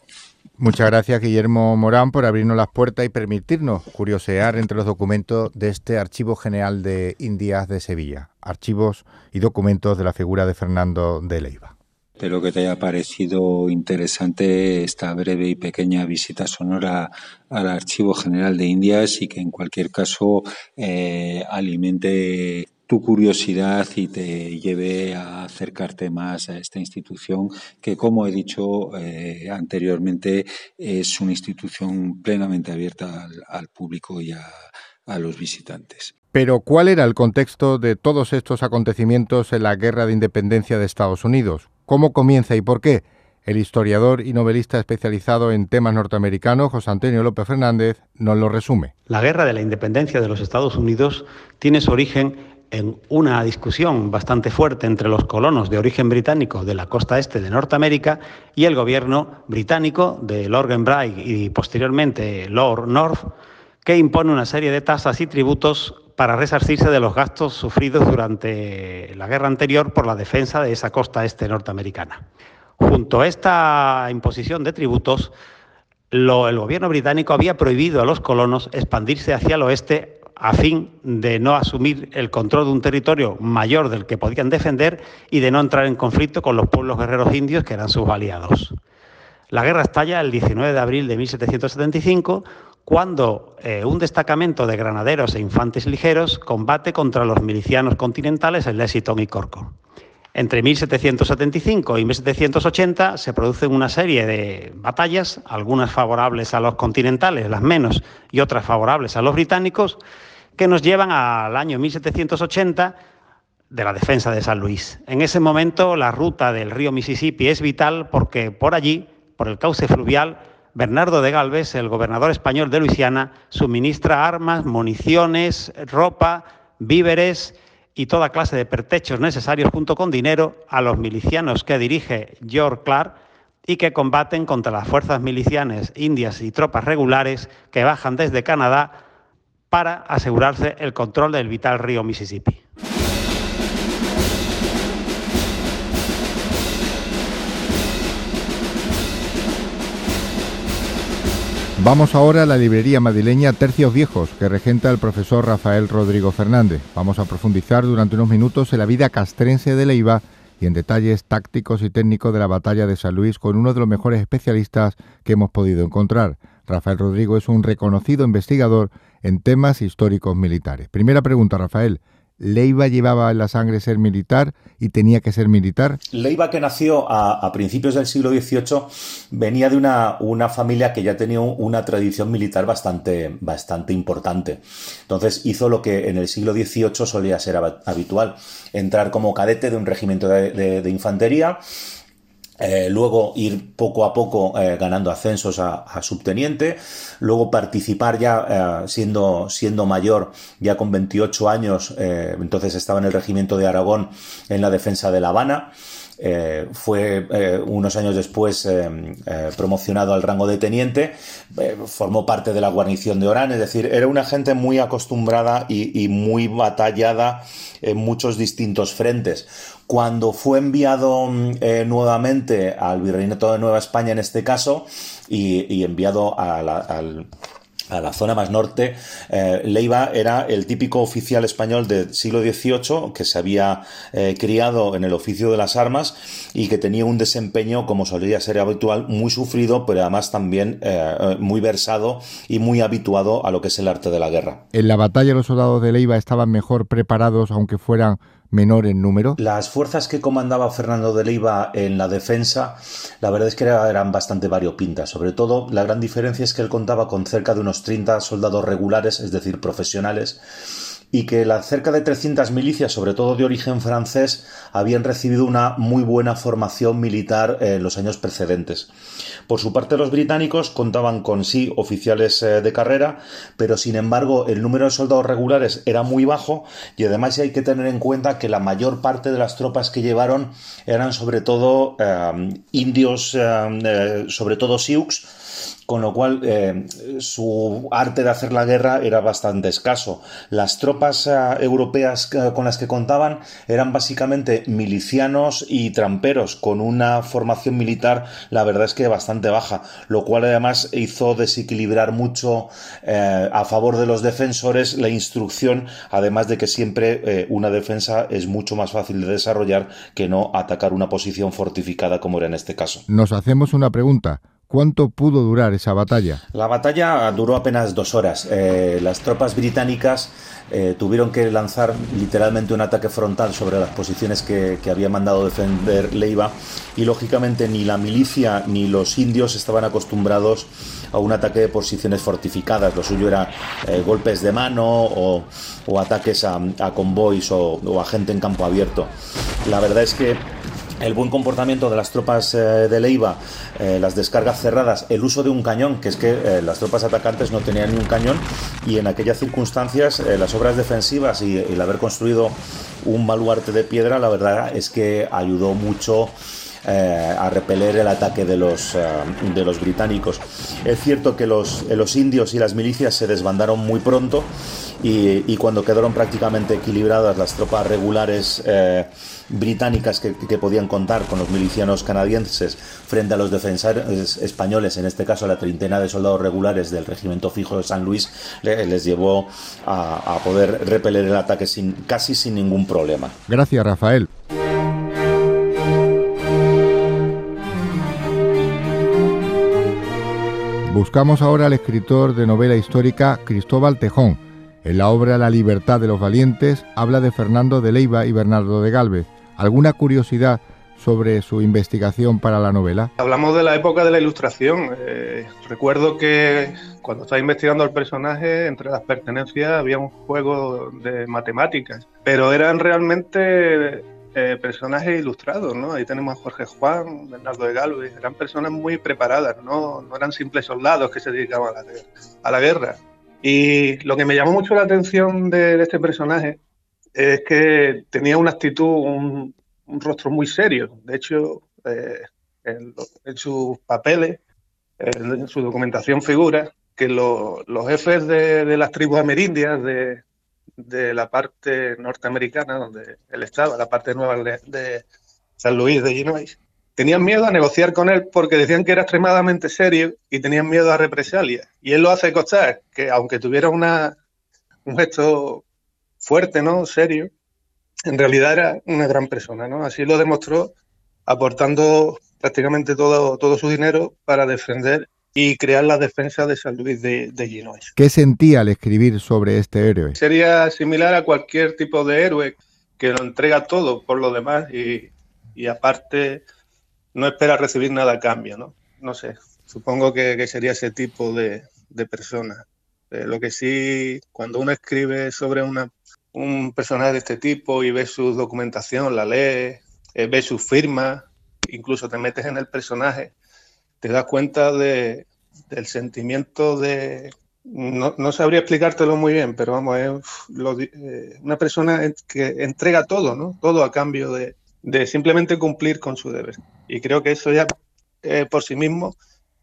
Muchas gracias Guillermo Morán por abrirnos las puertas y permitirnos curiosear entre los documentos de este Archivo General de Indias de Sevilla, archivos y documentos de la figura de Fernando de Leiva. Espero que te haya parecido interesante esta breve y pequeña visita sonora al Archivo General de Indias y que en cualquier caso eh, alimente tu curiosidad y te lleve a acercarte más a esta institución que, como he dicho eh, anteriormente, es una institución plenamente abierta al, público y a los visitantes. Pero ¿cuál era el contexto de todos estos acontecimientos en la Guerra de Independencia de Estados Unidos? ¿Cómo comienza y por qué? El historiador y novelista especializado en temas norteamericanos, José Antonio López Fernández, nos lo resume. La Guerra de la Independencia de los Estados Unidos tiene su origen en una discusión bastante fuerte entre los colonos de origen británico de la costa este de Norteamérica y el gobierno británico de Lord Bragg y posteriormente Lord North, que impone una serie de tasas y tributos para resarcirse de los gastos sufridos durante la guerra anterior por la defensa de esa costa este norteamericana. Junto a esta imposición de tributos, el gobierno británico había prohibido a los colonos expandirse hacia el oeste a fin de no asumir el control de un territorio mayor del que podían defender y de no entrar en conflicto con los pueblos guerreros indios que eran sus aliados. La guerra estalla el 19 de abril de 1775 cuando eh, un destacamento de granaderos e infantes ligeros combate contra los milicianos continentales en Lexington y Corco. Entre 1775 y 1780 se producen una serie de batallas, algunas favorables a los continentales, las menos, y otras favorables a los británicos, que nos llevan al año 1780 de la defensa de San Luis. En ese momento la ruta del río Mississippi es vital porque por allí, por el cauce fluvial, Bernardo de Galvez, el gobernador español de Luisiana, suministra armas, municiones, ropa, víveres y toda clase de pertechos necesarios junto con dinero a los milicianos que dirige George Clark y que combaten contra las fuerzas milicianas indias y tropas regulares que bajan desde Canadá para asegurarse el control del vital río Mississippi. Vamos ahora a la librería madrileña Tercios Viejos, que regenta el profesor Rafael Rodrigo Fernández. Vamos a profundizar durante unos minutos en la vida castrense de Leiva y en detalles tácticos y técnicos de la batalla de San Luis con uno de los mejores especialistas que hemos podido encontrar. Rafael Rodrigo es un reconocido investigador en temas históricos militares. Primera pregunta, Rafael. Leiva llevaba en la sangre ser militar y tenía que ser militar. Leiva, que nació a, principios del siglo XVIII, venía de una, una, familia que ya tenía una tradición militar bastante, bastante importante. Entonces hizo lo que en el siglo XVIII solía ser habitual, entrar como cadete de un regimiento de infantería eh, luego ir poco a poco eh, ganando ascensos a, subteniente, luego participar ya eh, siendo, siendo mayor, ya con 28 años, entonces estaba en el regimiento de Aragón en la defensa de La Habana. Fue unos años después promocionado al rango de teniente, formó parte de la guarnición de Orán, es decir, era una gente muy acostumbrada y muy batallada en muchos distintos frentes. Cuando fue enviado mm, eh, nuevamente al Virreinato de Nueva España en este caso y, enviado a la, zona más norte, eh, Leiva era el típico oficial español del siglo XVIII que se había eh, criado en el oficio de las armas y que tenía un desempeño, como solía ser habitual, muy sufrido, pero además también muy versado y muy habituado a lo que es el arte de la guerra. En la batalla los soldados de Leiva estaban mejor preparados, aunque fueran menor en número? Las fuerzas que comandaba Fernando de Leiva en la defensa, la verdad es que eran bastante variopintas. Sobre todo, la gran diferencia es que él contaba con cerca de unos 30 soldados regulares, es decir, profesionales, y que la cerca de 300 milicias, sobre todo de origen francés, habían recibido una muy buena formación militar en los años precedentes. Por su parte, los británicos contaban con sí oficiales eh, de carrera, pero sin embargo el número de soldados regulares era muy bajo y además hay que tener en cuenta que la mayor parte de las tropas que llevaron eran sobre todo eh, indios, eh, sobre todo sioux, con lo cual eh, su arte de hacer la guerra era bastante escaso. Las tropas eh, europeas eh, con las que contaban eran básicamente milicianos y tramperos, con una formación militar, la verdad es que bastante baja, lo cual además hizo desequilibrar mucho a favor de los defensores la instrucción, además de que siempre una defensa es mucho más fácil de desarrollar que no atacar una posición fortificada como era en este caso. Nos hacemos una pregunta. ¿Cuánto pudo durar esa batalla? La batalla duró apenas dos horas. Eh, las tropas británicas eh, tuvieron que lanzar literalmente un ataque frontal sobre las posiciones que, había mandado defender Leiva y lógicamente ni la milicia ni los indios estaban acostumbrados a un ataque de posiciones fortificadas. Lo suyo era eh, golpes de mano o, ataques a, convoys o, o a gente en campo abierto. La verdad es que el buen comportamiento de las tropas eh, de Leiva, eh, las descargas cerradas, el uso de un cañón, que es que eh, las tropas atacantes no tenían ni un cañón y en aquellas circunstancias las obras defensivas y el haber construido un baluarte de piedra, la verdad es que ayudó mucho a repeler el ataque de los, de los británicos. Es cierto que los, los indios y las milicias se desbandaron muy pronto y, cuando quedaron prácticamente equilibradas las tropas regulares británicas que, podían contar con los milicianos canadienses frente a los defensores españoles, en este caso la treintena de soldados regulares del regimiento fijo de San Luis, les llevó a, poder repeler el ataque sin, casi sin ningún problema. Gracias, Rafael. Buscamos ahora al escritor de novela histórica Cristóbal Tejón en la obra La libertad de los valientes habla de Fernando de Leiva y Bernardo de Galvez. ¿Alguna curiosidad sobre su investigación para la novela? Hablamos de la época de la Ilustración. Eh, recuerdo que cuando estaba investigando al personaje, entre las pertenencias había un juego de matemáticas, pero eran realmente eh, personajes ilustrados, ¿no? Ahí tenemos a Jorge Juan, Bernardo de Galvez, eran personas muy preparadas, no, no eran simples soldados que se dedicaban a la, a la guerra. Y lo que me llamó mucho la atención de, este personaje es que tenía una actitud, un, rostro muy serio. De hecho, eh, en, sus papeles, en, su documentación figura que los jefes de, las tribus amerindias de, la parte norteamericana, donde él estaba, la parte nueva de, de San Luis de Illinois, tenían miedo a negociar con él porque decían que era extremadamente serio y tenían miedo a represalias. Y él lo hace costar, que aunque tuviera una, un gesto fuerte, ¿no? Serio, en realidad era una gran persona, ¿no? Así lo demostró aportando prácticamente todo, todo su dinero para defender y crear la defensa de San Luis de, de Illinois. ¿Qué sentía al escribir sobre este héroe? Sería similar a cualquier tipo de héroe que lo entrega todo por lo demás y, y aparte no espera recibir nada a cambio, ¿no? No sé, supongo que, sería ese tipo de, persona. Eh, lo que sí, cuando uno escribe sobre una, un personaje de este tipo y ve su documentación, la lee, eh, ve su firma, incluso te metes en el personaje, te das cuenta de, del sentimiento de... No, sabría explicártelo muy bien, pero vamos, es eh, una persona que entrega todo, ¿no? Todo a cambio de, de simplemente cumplir con su deber. Y creo que eso ya eh, por sí mismo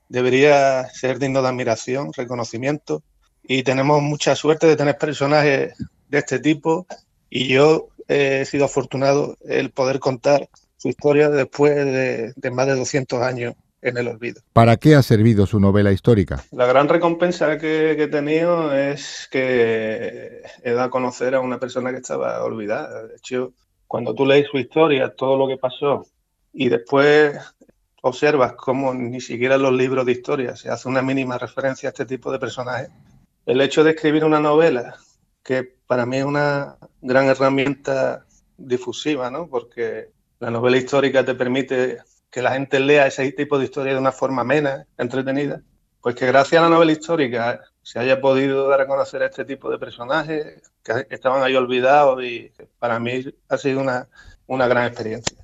debería ser digno de admiración, reconocimiento. Y tenemos mucha suerte de tener personajes de este tipo. Y yo he sido afortunado el poder contar su historia después de, más de 200 años en el olvido. ¿Para qué ha servido su novela histórica? La gran recompensa que, que, he tenido es que he dado a conocer a una persona que estaba olvidada. De hecho, cuando tú lees su historia, todo lo que pasó, y después observas cómo ni siquiera en los libros de historia se hace una mínima referencia a este tipo de personajes, el hecho de escribir una novela, que para mí es una gran herramienta difusiva, ¿no? porque la novela histórica te permite que la gente lea ese tipo de historia de una forma amena, entretenida, pues que gracias a la novela histórica se haya podido dar a conocer a este tipo de personajes que estaban ahí olvidados y para mí ha sido una, una gran experiencia.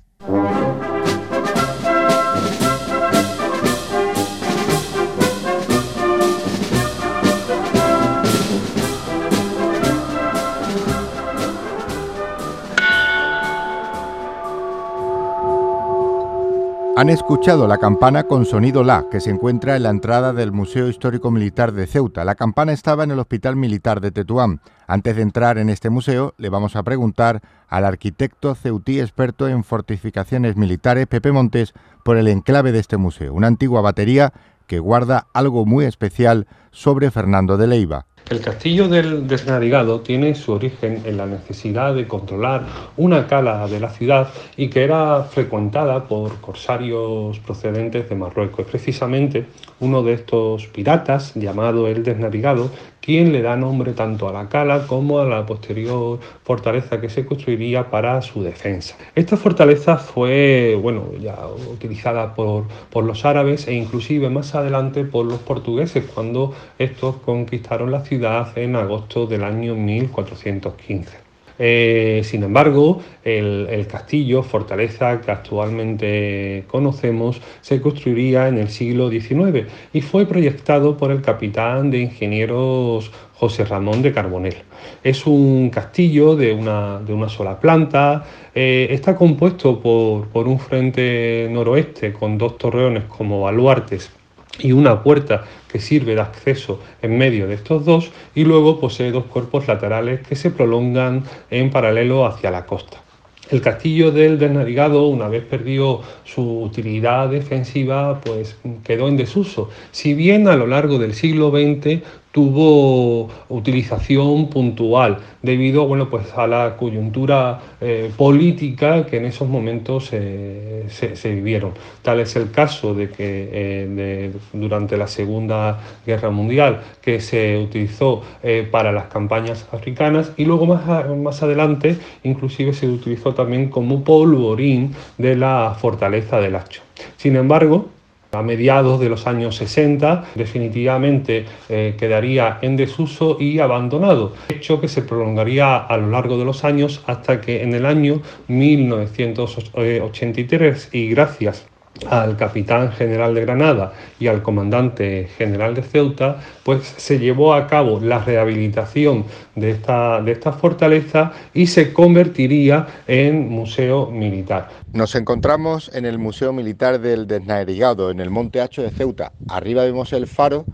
Han escuchado la campana con sonido La, que se encuentra en la entrada del Museo Histórico Militar de Ceuta. La campana estaba en el Hospital Militar de Tetuán. Antes de entrar en este museo, le vamos a preguntar al arquitecto ceutí experto en fortificaciones militares, Pepe Montes, por el enclave de este museo, una antigua batería que guarda algo muy especial sobre Fernando de Leiva. El castillo del Desnarigado tiene su origen en la necesidad de controlar una cala de la ciudad y que era frecuentada por corsarios procedentes de Marruecos. precisamente uno de estos piratas, llamado el Desnarigado, quien le da nombre tanto a la cala como a la posterior fortaleza que se construiría para su defensa. Esta fortaleza fue bueno, ya utilizada por, por los árabes e inclusive más adelante por los portugueses cuando estos conquistaron la ciudad en agosto del año 1415. Eh, sin embargo, el, castillo, fortaleza que actualmente conocemos, se construiría en el siglo XIX y fue proyectado por el capitán de ingenieros José Ramón de Carbonell. Es un castillo de una, de una sola planta, eh, está compuesto por, por un frente noroeste con dos torreones como baluartes y una puerta que sirve de acceso en medio de estos dos y luego posee dos cuerpos laterales que se prolongan en paralelo hacia la costa. El castillo del Desnarigado, una vez perdió su utilidad defensiva, pues quedó en desuso. Si bien a lo largo del siglo XX tuvo utilización puntual debido bueno, pues a la coyuntura eh, política que en esos momentos se, vivieron. Tal es el caso de que eh, durante la Segunda Guerra Mundial que se utilizó eh, para las campañas africanas y luego más, más adelante inclusive se utilizó también como polvorín de la fortaleza del Hacho. Sin embargo, a mediados de los años 60 definitivamente eh, quedaría en desuso y abandonado, hecho que se prolongaría a lo largo de los años hasta que en el año 1983 y gracias al capitán general de Granada y al comandante general de Ceuta, pues se llevó a cabo la rehabilitación de esta, de esta fortaleza y se convertiría en museo militar. Nos encontramos en el Museo Militar del Desnaerigado, en el Monte Hacho de Ceuta. Arriba vemos el faro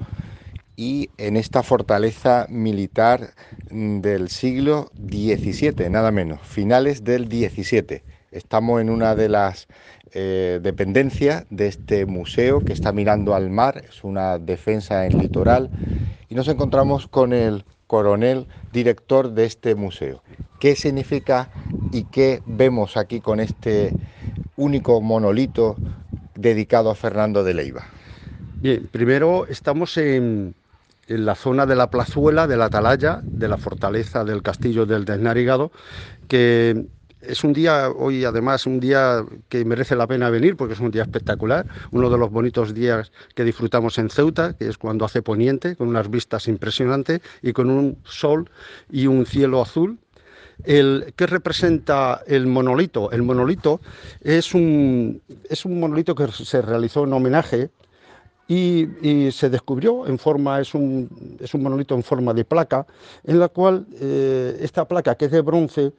y en esta fortaleza militar del siglo XVII, nada menos, finales del XVII. Estamos en una de las eh, dependencia de este museo que está mirando al mar, es una defensa en litoral, y nos encontramos con el coronel director de este museo. ¿Qué significa y qué vemos aquí con este único monolito dedicado a Fernando de Leiva? Bien, primero estamos en, en la zona de la plazuela de la atalaya de la fortaleza del castillo del Desnarigado, que es un día, hoy además, un día que merece la pena venir porque es un día espectacular, uno de los bonitos días que disfrutamos en Ceuta, que es cuando hace poniente, con unas vistas impresionantes y con un sol y un cielo azul. El, ¿Qué representa el monolito? El monolito es un, es un monolito que se realizó en homenaje y, se descubrió en forma, es un, es un monolito en forma de placa, en la cual eh, esta placa que es de bronce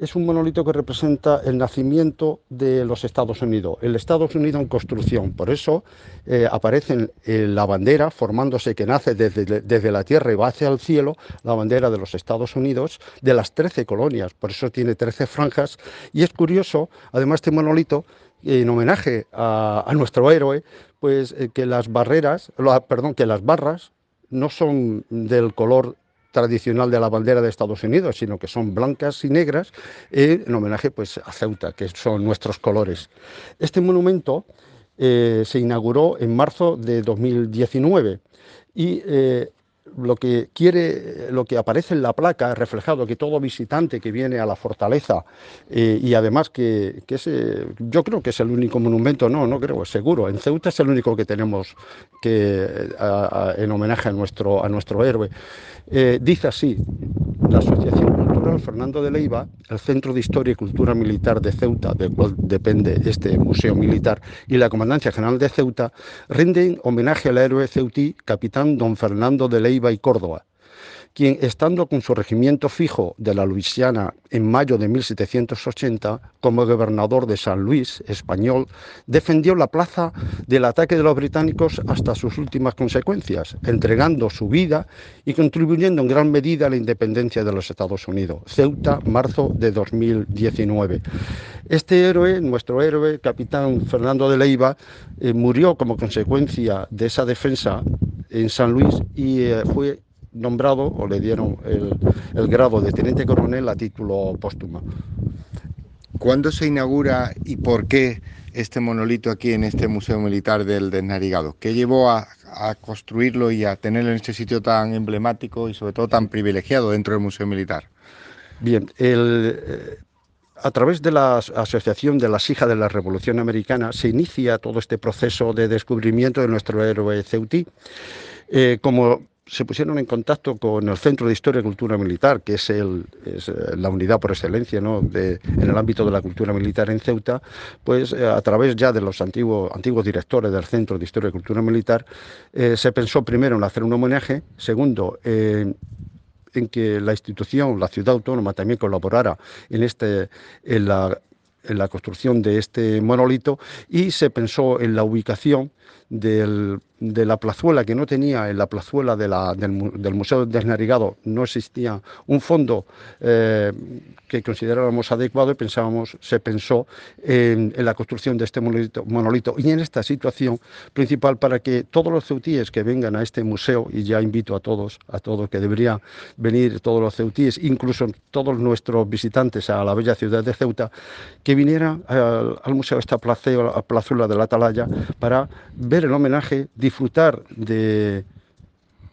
es un monolito que representa el nacimiento de los Estados Unidos, el Estados Unidos en construcción. Por eso eh, aparece en la bandera, formándose que nace desde, la tierra y va hacia el cielo, la bandera de los Estados Unidos, de las 13 colonias. Por eso tiene 13 franjas. Y es curioso, además, este monolito, en homenaje a, nuestro héroe, pues eh, que las barreras, perdón, que las barras no son del color tradicional de la bandera de Estados Unidos, sino que son blancas y negras, en homenaje pues, a Ceuta, que son nuestros colores. Este monumento eh, se inauguró en marzo de 2019 y eh, lo que quiere, lo que aparece en la placa, reflejado que todo visitante que viene a la fortaleza eh, y además que, que yo creo que es el único monumento, no, no creo, es seguro, en Ceuta es el único que tenemos que en homenaje a nuestro, a nuestro héroe. Eh, dice así, la Asociación Cultural Fernando de Leiva, el Centro de Historia y Cultura Militar de Ceuta, del cual depende este Museo Militar, y la Comandancia General de Ceuta, rinden homenaje al héroe ceutí, capitán don Fernando de Leiva y Córdoba, quien, estando con su regimiento fijo de la Luisiana en mayo de 1780, como gobernador de San Luis, español, defendió la plaza del ataque de los británicos hasta sus últimas consecuencias, entregando su vida y contribuyendo en gran medida a la independencia de los Estados Unidos. Ceuta, marzo de 2019. Este héroe, nuestro héroe, capitán Fernando de Leiva, eh, murió como consecuencia de esa defensa en San Luis y eh, fue nombrado o le dieron el, grado de teniente coronel a título póstumo. ¿Cuándo se inaugura y por qué este monolito aquí en este Museo Militar del Desnarigado? ¿Qué llevó a, construirlo y a tenerlo en este sitio tan emblemático y sobre todo tan privilegiado dentro del Museo Militar? Bien, eh, a través de la Asociación de las Hijas de la Revolución Americana se inicia todo este proceso de descubrimiento de nuestro héroe Ceutí. Eh, como se pusieron en contacto con el Centro de Historia y Cultura Militar, que es, eh, la unidad por excelencia en el ámbito de la cultura militar en Ceuta, pues eh, a través ya de los antiguos, directores del Centro de Historia y Cultura Militar, eh, se pensó primero en hacer un homenaje, segundo, en que la institución, la ciudad autónoma también colaborara este, en la en la construcción de este monolito y se pensó en la ubicación del, de la plazuela que no tenía, en la plazuela del, Museo del Desnarigado no existía un fondo eh, que considerábamos adecuado y pensábamos, se pensó en, la construcción de este monolito, y en esta situación principal para que todos los ceutíes que vengan a este museo, y ya invito a todos, a todos que deberían venir todos los ceutíes, incluso todos nuestros visitantes a la bella ciudad de Ceuta, que vinieran al, museo, a esta plazuela de la Atalaya, para ver el homenaje, disfrutar de,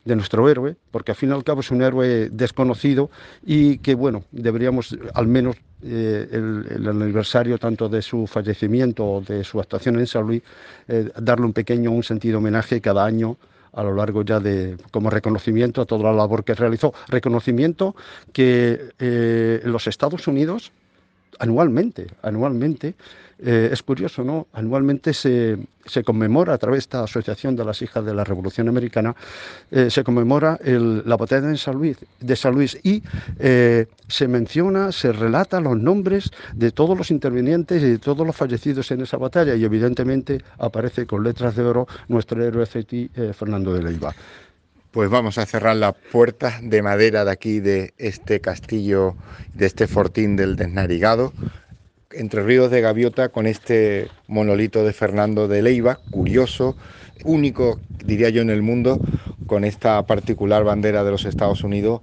de nuestro héroe, porque al fin y al cabo es un héroe desconocido y que, bueno, deberíamos al menos eh, el, aniversario tanto de su fallecimiento o de su actuación en San Luis, eh, darle un pequeño, un sentido homenaje cada año a lo largo ya de como reconocimiento a toda la labor que realizó, reconocimiento que eh, los Estados Unidos anualmente, anualmente eh, es curioso, ¿no? Anualmente se, conmemora a través de esta Asociación de las Hijas de la Revolución Americana, eh, se conmemora la batalla de San Luis, de San Luis y eh, se menciona, se relata los nombres de todos los intervinientes y de todos los fallecidos en esa batalla y evidentemente aparece con letras de oro nuestro héroe Fernando de Leiva. Pues vamos a cerrar la puerta de madera de aquí de este castillo, de este fortín del Desnarigado entre ríos de gaviota con este monolito de Fernando de Leiva, curioso, único, diría yo, en el mundo, con esta particular bandera de los Estados Unidos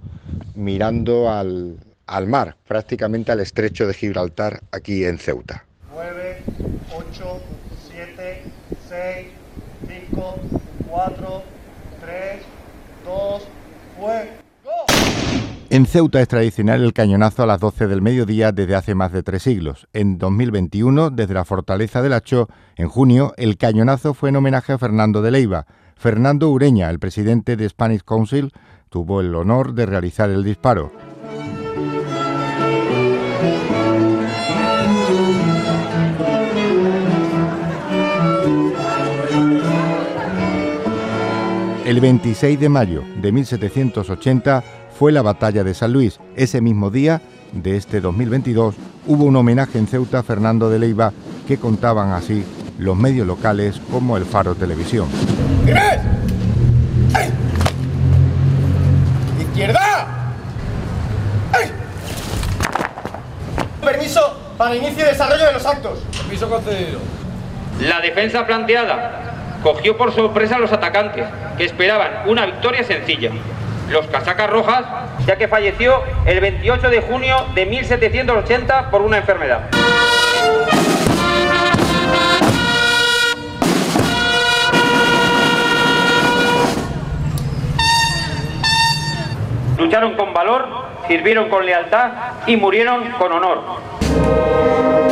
mirando al, al mar, prácticamente al estrecho de Gibraltar, aquí en Ceuta. 9, 8, 7, 6, 5, 4, 3, 2, fue. En Ceuta es tradicional el cañonazo a las 12 del mediodía desde hace más de tres siglos. En 2021, desde la fortaleza del Hacho, en junio, el cañonazo fue en homenaje a Fernando de Leiva. Fernando Ureña, el presidente de Spanish Council, tuvo el honor de realizar el disparo. El 26 de mayo de 1780 fue la batalla de San Luis. Ese mismo día de este 2022 hubo un homenaje en Ceuta a Fernando de Leiva que contaban así los medios locales como el Faro Televisión. ¡Izquierda! Permiso para inicio y desarrollo de los actos. Permiso concedido. La defensa planteada cogió por sorpresa a los atacantes, que esperaban una victoria sencilla los casacas rojas, ya que falleció el 28 de junio de 1780 por una enfermedad. Lucharon con valor, sirvieron con lealtad y murieron con honor.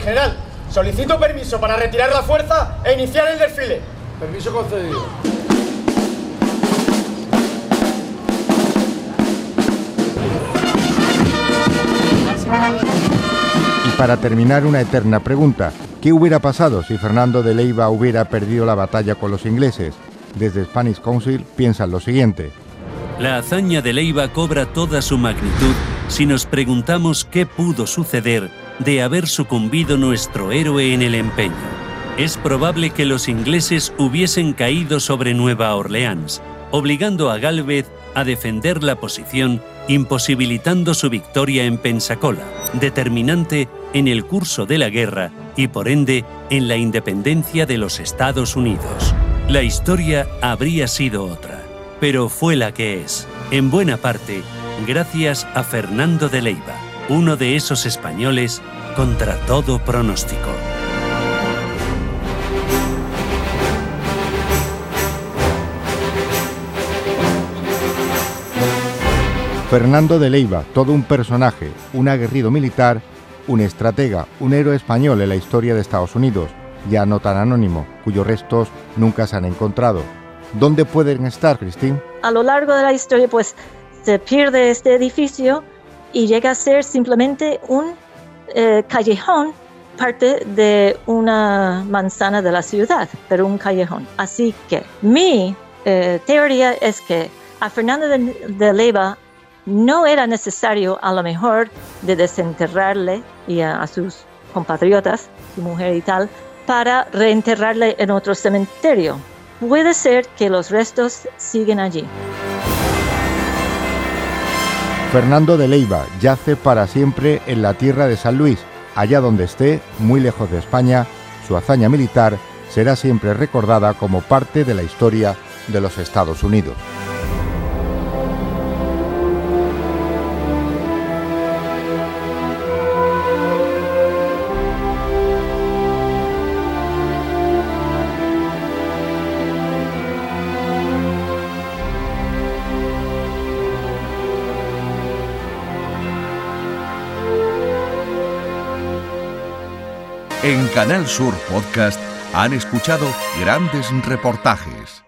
Mi general. Solicito permiso para retirar la fuerza e iniciar el desfile. Permiso concedido. Y para terminar, una eterna pregunta. ¿Qué hubiera pasado si Fernando de Leiva hubiera perdido la batalla con los ingleses? Desde Spanish Council piensan lo siguiente. La hazaña de Leiva cobra toda su magnitud si nos preguntamos qué pudo suceder de haber sucumbido nuestro héroe en el empeño. Es probable que los ingleses hubiesen caído sobre Nueva Orleans, obligando a Galvez a defender la posición, imposibilitando su victoria en Pensacola, determinante en el curso de la guerra y por ende en la independencia de los Estados Unidos. La historia habría sido otra, pero fue la que es, en buena parte, gracias a Fernando de Leiva, uno de esos españoles contra todo pronóstico. Fernando de Leiva, todo un personaje, un aguerrido militar, un estratega, un héroe español en la historia de Estados Unidos, ya no tan anónimo, cuyos restos nunca se han encontrado. ¿Dónde pueden estar, Cristín? A lo largo de la historia, pues se pierde este edificio y llega a ser simplemente un eh, callejón, parte de una manzana de la ciudad, pero un callejón. Así que mi eh, teoría es que a Fernando de, de Leiva no era necesario a lo mejor de desenterrarle y a, sus compatriotas, su mujer y tal, para reenterrarle en otro cementerio. Puede ser que los restos siguen allí. Fernando de Leiva yace para siempre en la tierra de San Luis, allá donde esté, muy lejos de España, su hazaña militar será siempre recordada como parte de la historia de los Estados Unidos. Canal Sur Podcast han escuchado grandes reportajes